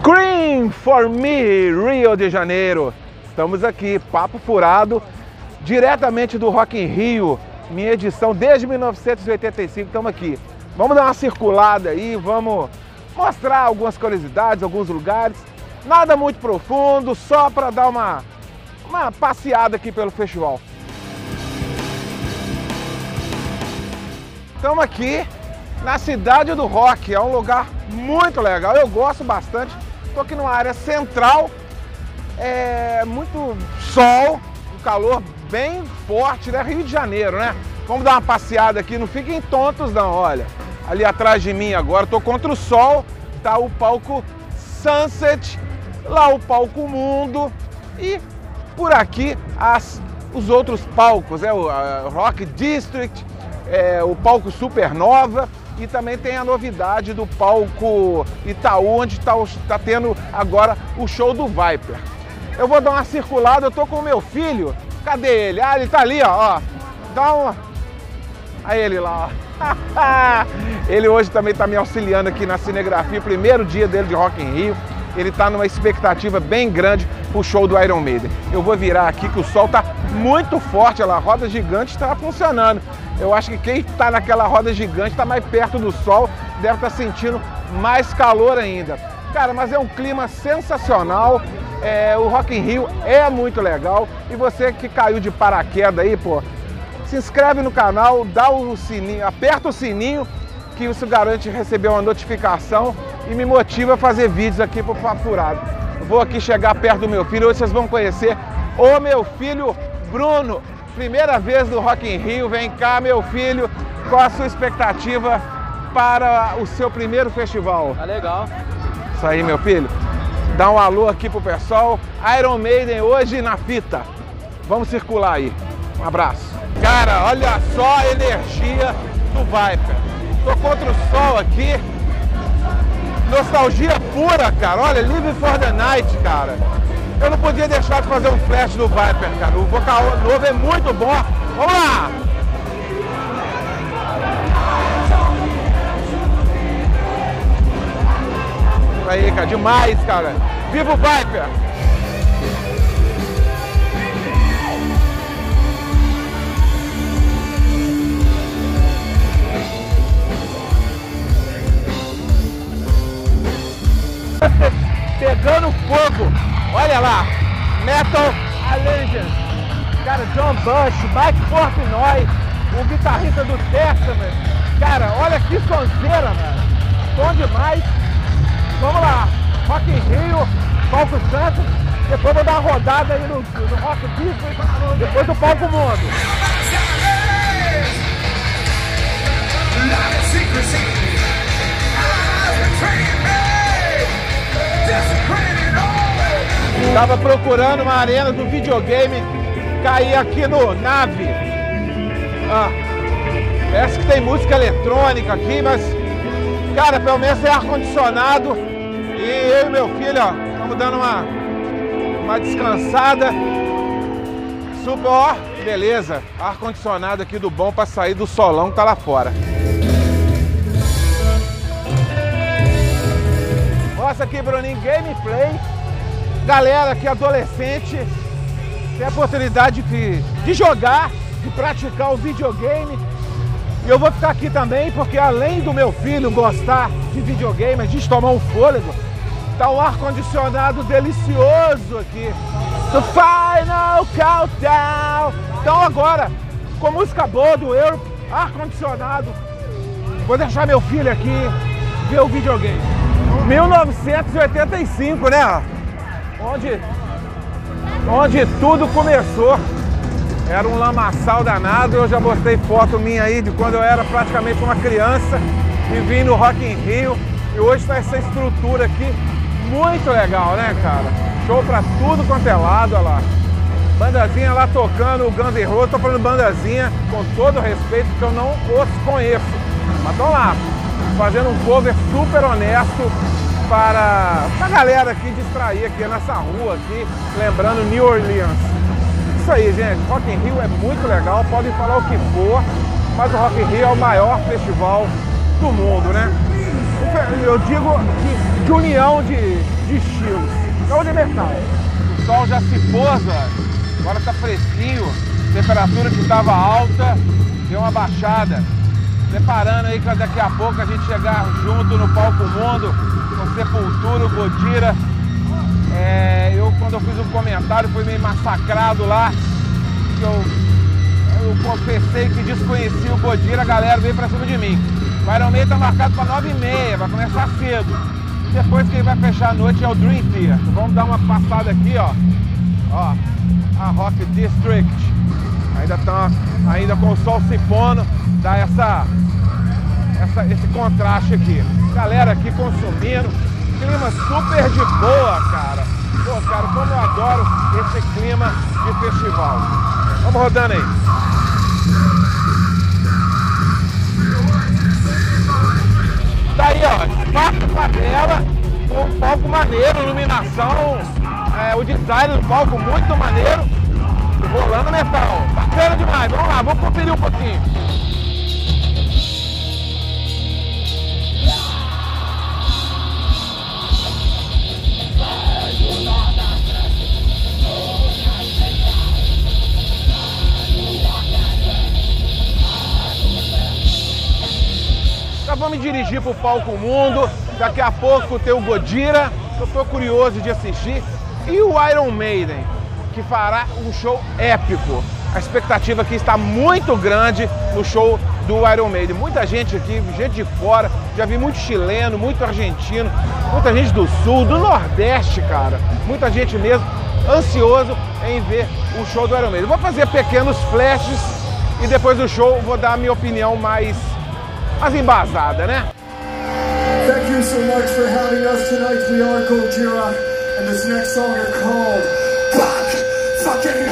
Scream for me, Rio de Janeiro. Estamos aqui, papo furado, diretamente do Rock in Rio, minha edição desde 1985, estamos aqui. Vamos dar uma circulada aí, vamos mostrar algumas curiosidades, alguns lugares. Nada muito profundo, só para dar uma, uma passeada aqui pelo festival. Estamos aqui na cidade do rock, é um lugar muito legal, eu gosto bastante. Estou aqui numa área central, é muito sol, um calor bem forte, né? Rio de Janeiro, né? Vamos dar uma passeada aqui, não fiquem tontos não, olha. Ali atrás de mim agora, estou contra o sol, tá o palco Sunset, lá o palco Mundo e por aqui as, os outros palcos, é o Rock District, é, o palco Supernova e também tem a novidade do palco Itaú, onde está tá tendo agora o show do Viper. Eu vou dar uma circulada, eu tô com o meu filho. Cadê ele? Ah, ele tá ali, ó. ó. Dá uma. Aí ele lá, ó. ele hoje também está me auxiliando aqui na cinegrafia, primeiro dia dele de Rock in Rio. Ele está numa expectativa bem grande pro show do Iron Maiden. Eu vou virar aqui que o sol tá muito forte, a roda gigante está funcionando. Eu acho que quem está naquela roda gigante está mais perto do sol, deve estar tá sentindo mais calor ainda. Cara, mas é um clima sensacional. É, o Rock in Rio é muito legal. E você que caiu de paraquedas aí, pô, se inscreve no canal, dá o sininho, aperta o sininho que isso garante receber uma notificação e me motiva a fazer vídeos aqui pro Furado. Vou aqui chegar perto do meu filho, hoje vocês vão conhecer o meu filho Bruno. Primeira vez no Rock in Rio, vem cá meu filho, qual a sua expectativa para o seu primeiro festival? Tá legal. Isso aí, meu filho. Dá um alô aqui pro pessoal. Iron Maiden hoje na fita. Vamos circular aí. Um abraço. Cara, olha só a energia do Viper. Tô contra o sol aqui. Nostalgia pura, cara. Olha, Live for the Night, cara. Eu não podia deixar de fazer um flash do Viper, cara. O vocal novo é muito bom. Vamos lá! Aí, cara, demais, cara. Viva o Viper! Olha lá, Metal Allegiance. Cara, John Bush, Mike Portnoy, o guitarrista do Testament. Cara, olha que sonzeira, velho. Bom demais. Vamos lá, Rock in Rio, Palco Santos. Depois vou dar uma rodada aí no, no Rock Disco, depois do Palco Mundo. Tava procurando uma arena do videogame, caí aqui no Nave. Ah, parece que tem música eletrônica aqui, mas, cara, pelo menos é ar-condicionado. E eu e meu filho, ó, estamos dando uma, uma descansada. Super, ó, beleza. Ar-condicionado aqui do bom para sair do solão que tá lá fora. Mostra aqui, Bruninho, gameplay galera que é adolescente tem a oportunidade de, de jogar, de praticar o videogame. E eu vou ficar aqui também porque além do meu filho gostar de videogame, a gente tomar um fôlego, tá um ar-condicionado delicioso aqui. The Final Countdown! Então agora, com música boa do Euro, ar-condicionado, vou deixar meu filho aqui ver o videogame. 1985, né? Onde, onde tudo começou. Era um lamaçal danado, eu já mostrei foto minha aí de quando eu era praticamente uma criança e vim no Rock in Rio. E hoje está essa estrutura aqui muito legal, né, cara? Show pra tudo quanto é lado, olha lá. Bandazinha lá tocando o Guns N' Roses, tô falando bandazinha com todo respeito, porque eu não os conheço. Mas estão lá, fazendo um cover super honesto para a galera aqui distrair aqui nessa rua aqui, lembrando New Orleans. Isso aí, gente, Rock in Rio é muito legal, podem falar o que for, mas o Rock in Rio é o maior festival do mundo, né? Eu digo de, de união de, de de estilos. Show de metal. O sol já se pôs. Agora tá fresquinho. Temperatura que estava alta, deu uma baixada. Preparando aí para daqui a pouco a gente chegar junto no palco mundo com Sepultura, Godira. É, eu quando eu fiz um comentário fui meio massacrado lá. Eu, eu confessei que desconhecia o Godira, a galera veio pra cima de mim. O Iron Maiden tá marcado para 9h30, vai começar cedo. Depois quem vai fechar a noite é o Dream Theater. Vamos dar uma passada aqui, ó. Ó, a Rock District. Ainda tá, ainda com o sol se pondo, dá essa, essa, esse contraste aqui. Galera aqui consumindo, clima super de boa, cara. Pô, cara, como eu adoro esse clima de festival. Vamos rodando aí. Tá aí, ó, espaço tela, um palco maneiro, iluminação, é, o design do palco muito maneiro. Rolando metal, bacana demais, vamos lá, vamos conferir um pouquinho. Me dirigir para o Palco Mundo. Daqui a pouco tem o Godira, eu estou curioso de assistir. E o Iron Maiden, que fará um show épico. A expectativa aqui está muito grande no show do Iron Maiden. Muita gente aqui, gente de fora, já vi muito chileno, muito argentino, muita gente do sul, do nordeste, cara. Muita gente mesmo ansioso em ver o show do Iron Maiden. Vou fazer pequenos flashes e depois do show vou dar a minha opinião mais mais embasada, né? Thank you so much for having us tonight. We are Gojira, and this next song is called Fucking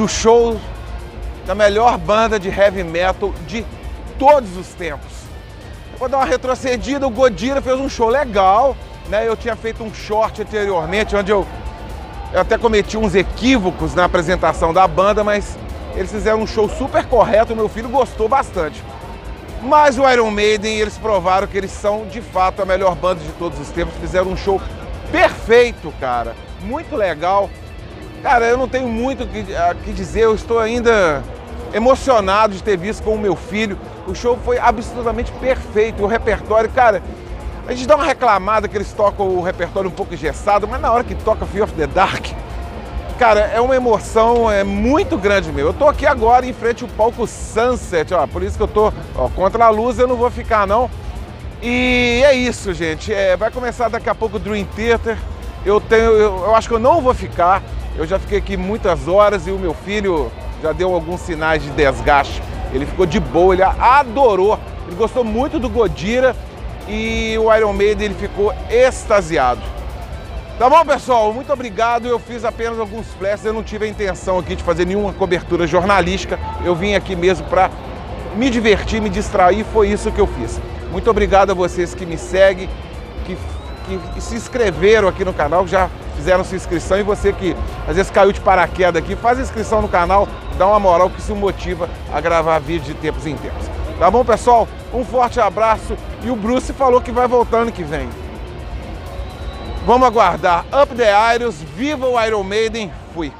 Do show da melhor banda de heavy metal de todos os tempos. Vou dar uma retrocedida, o Godira fez um show legal, né? Eu tinha feito um short anteriormente, onde eu, eu até cometi uns equívocos na apresentação da banda, mas eles fizeram um show super correto, meu filho gostou bastante. Mas o Iron Maiden, eles provaram que eles são de fato a melhor banda de todos os tempos, fizeram um show perfeito, cara, muito legal. Cara, eu não tenho muito o que, que dizer, eu estou ainda emocionado de ter visto com o meu filho. O show foi absolutamente perfeito, o repertório, cara, a gente dá uma reclamada que eles tocam o repertório um pouco engessado, mas na hora que toca Fear of the Dark, cara, é uma emoção é muito grande meu. Eu tô aqui agora em frente ao palco Sunset, ó, por isso que eu tô ó, contra a luz, eu não vou ficar não. E é isso, gente. É, vai começar daqui a pouco o Dream Theater. Eu tenho, eu, eu acho que eu não vou ficar. Eu já fiquei aqui muitas horas e o meu filho já deu alguns sinais de desgaste Ele ficou de boa, ele adorou. Ele gostou muito do Godira e o Iron Maiden ele ficou extasiado. Tá bom, pessoal? Muito obrigado. Eu fiz apenas alguns flashes. Eu não tive a intenção aqui de fazer nenhuma cobertura jornalística. Eu vim aqui mesmo para me divertir, me distrair. Foi isso que eu fiz. Muito obrigado a vocês que me seguem, que, que se inscreveram aqui no canal, já fizeram sua inscrição. E você que às vezes caiu de paraquedas aqui, faz inscrição no canal, dá uma moral que isso motiva a gravar vídeos de tempos em tempos. Tá bom, pessoal? Um forte abraço. E o Bruce falou que vai voltar ano que vem. Vamos aguardar. Up the Iros, viva o Iron Maiden, fui.